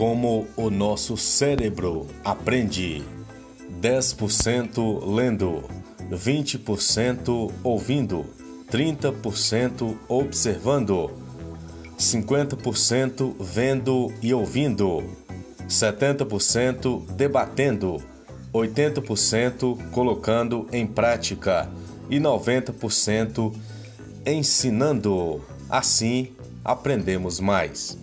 como o nosso cérebro aprende: 10% lendo, 20% ouvindo, 30% observando, 50% vendo e ouvindo, 70% debatendo, 80% colocando em prática e 90% ensinando. Assim, aprendemos mais.